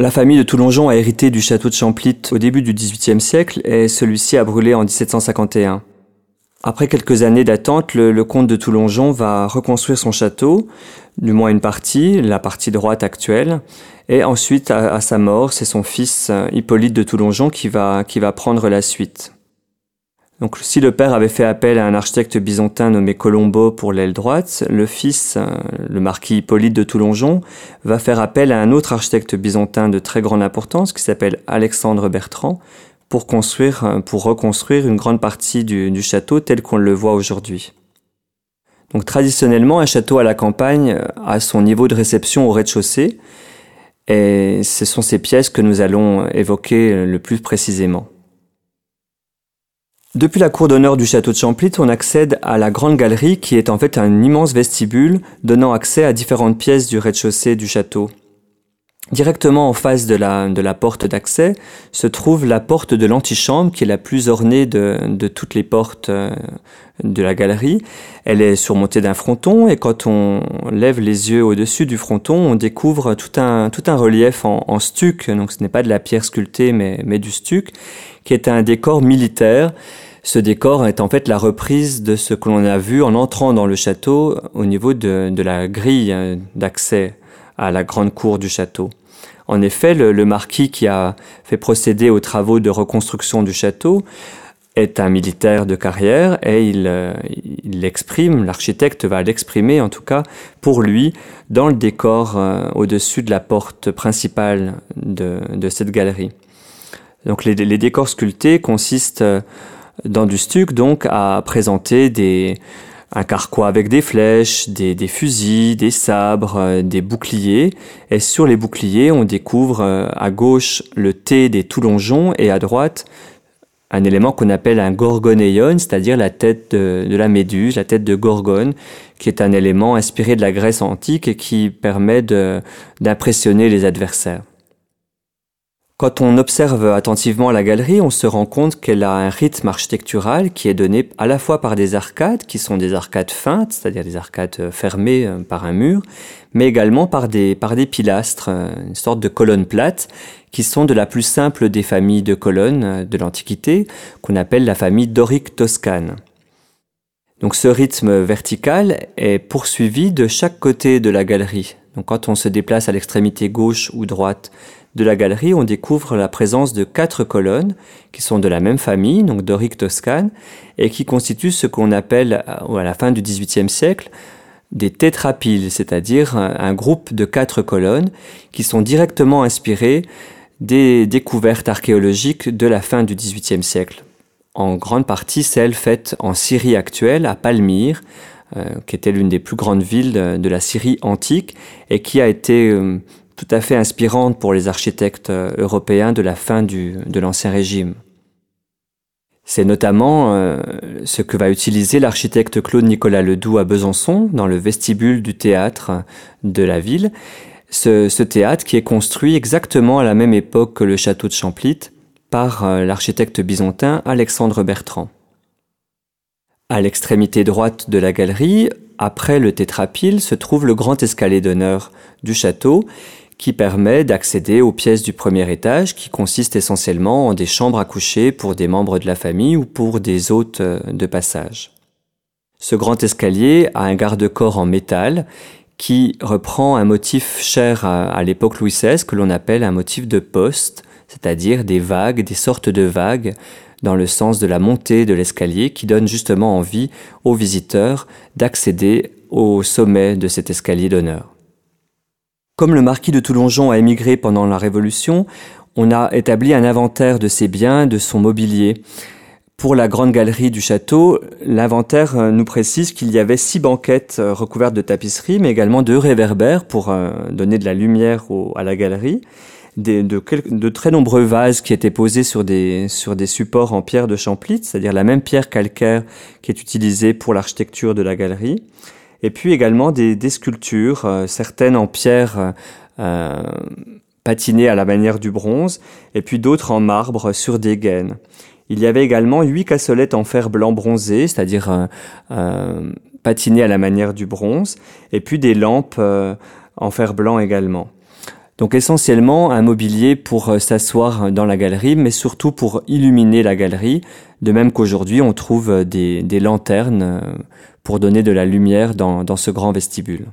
La famille de Toulongeon a hérité du château de Champlit au début du XVIIIe siècle et celui-ci a brûlé en 1751. Après quelques années d'attente, le, comte de Toulongeon va reconstruire son château, du moins une partie, la partie droite actuelle, et ensuite, à, sa mort, c'est son fils euh, Hippolyte de Toulongeon qui va prendre la suite. Donc, si le père avait fait appel à un architecte byzantin nommé Colombo pour l'aile droite, le fils, euh, le marquis Hippolyte de Toulongeon, va faire appel à un autre architecte byzantin de très grande importance qui s'appelle Alexandre Bertrand pour construire, euh, pour reconstruire une grande partie du, château tel qu'on le voit aujourd'hui. Donc traditionnellement, un château à la campagne euh, a son niveau de réception au rez-de-chaussée, et ce sont ces pièces que nous allons évoquer le plus précisément. Depuis la cour d'honneur du château de Champlit, on accède à la grande galerie qui est en fait un immense vestibule donnant accès à différentes pièces du rez-de-chaussée du château. Directement en face de la, de la porte d'accès se trouve la porte de l'antichambre qui est la plus ornée de, de toutes les portes euh, de la galerie. Elle est surmontée d'un fronton et quand on lève les yeux au-dessus du fronton, on découvre tout un, tout un relief en, en stuc. Donc ce n'est pas de la pierre sculptée mais, mais du stuc qui est un décor militaire. Ce décor est en fait la reprise de ce que l'on a vu en entrant dans le château au niveau de, de la grille euh, d'accès à la grande cour du château. En effet, le, marquis qui a fait procéder aux travaux de reconstruction du château est un militaire de carrière et il, euh, l'exprime, l'architecte va l'exprimer en tout cas pour lui dans le décor euh, au-dessus de la porte principale de, cette galerie. Donc les, les, décors sculptés consistent euh, dans du stuc donc à présenter des, un carquois avec des flèches, des, fusils, des sabres, euh, des boucliers. Et sur les boucliers, on découvre euh, à gauche le T des Toulongeons et à droite un élément qu'on appelle un gorgonéon, c'est-à-dire la tête de, de, la méduse, la tête de Gorgone, qui est un élément inspiré de la Grèce antique et qui permet d'impressionner les adversaires. Quand on observe attentivement la galerie, on se rend compte qu'elle a un rythme architectural qui est donné à la fois par des arcades, qui sont des arcades feintes, c'est-à-dire des arcades euh, fermées euh, par un mur, mais également par des, par des pilastres, euh, une sorte de colonnes plates, qui sont de la plus simple des familles de colonnes de l'Antiquité, qu'on appelle la famille dorique toscane. Donc ce rythme vertical est poursuivi de chaque côté de la galerie. Donc quand on se déplace à l'extrémité gauche ou droite de la galerie, on découvre la présence de quatre colonnes qui sont de la même famille, donc dorique toscane, et qui constituent ce qu'on appelle à la fin du XVIIIe siècle des tétrapiles, c'est-à-dire un groupe de quatre colonnes qui sont directement inspirées des découvertes archéologiques de la fin du XVIIIe siècle. En grande partie celles faites en Syrie actuelle, à Palmyre, euh, qui était l'une des plus grandes villes de, la Syrie antique et qui a été euh, tout à fait inspirante pour les architectes euh, européens de la fin du, de l'Ancien Régime. C'est notamment euh, ce que va utiliser l'architecte Claude Nicolas Ledoux à Besançon, dans le vestibule du théâtre de la ville. Ce, théâtre qui est construit exactement à la même époque que le château de Champlit par euh, l'architecte byzantin Alexandre Bertrand. À l'extrémité droite de la galerie, après le tétrapile, se trouve le grand escalier d'honneur du château qui permet d'accéder aux pièces du premier étage qui consistent essentiellement en des chambres à coucher pour des membres de la famille ou pour des hôtes euh, de passage. Ce grand escalier a un garde-corps en métal qui reprend un motif cher à, l'époque Louis XVI que l'on appelle un motif de poste, c'est-à-dire des vagues, des sortes de vagues dans le sens de la montée de l'escalier qui donne justement envie aux visiteurs d'accéder au sommet de cet escalier d'honneur. Comme le marquis de Toulongeon a émigré pendant la Révolution, on a établi un inventaire de ses biens, de son mobilier. Pour la grande galerie du château, l'inventaire euh, nous précise qu'il y avait six banquettes euh, recouvertes de tapisserie, mais également deux réverbères pour euh, donner de la lumière à la galerie, de, très nombreux vases qui étaient posés sur des, sur des supports en pierre de Champlit, c'est-à-dire la même pierre calcaire qui est utilisée pour l'architecture de la galerie et puis également des, sculptures, euh, certaines en pierre euh, patinées à la manière du bronze, et puis d'autres en marbre sur des gaines. Il y avait également huit cassolettes en fer blanc bronzé, c'est-à-dire euh, euh patinées à la manière du bronze, et puis des lampes en fer blanc également. Donc essentiellement un mobilier pour s'asseoir dans la galerie, mais surtout pour illuminer la galerie, de même qu'aujourd'hui on trouve des, lanternes pour donner de la lumière dans ce grand vestibule.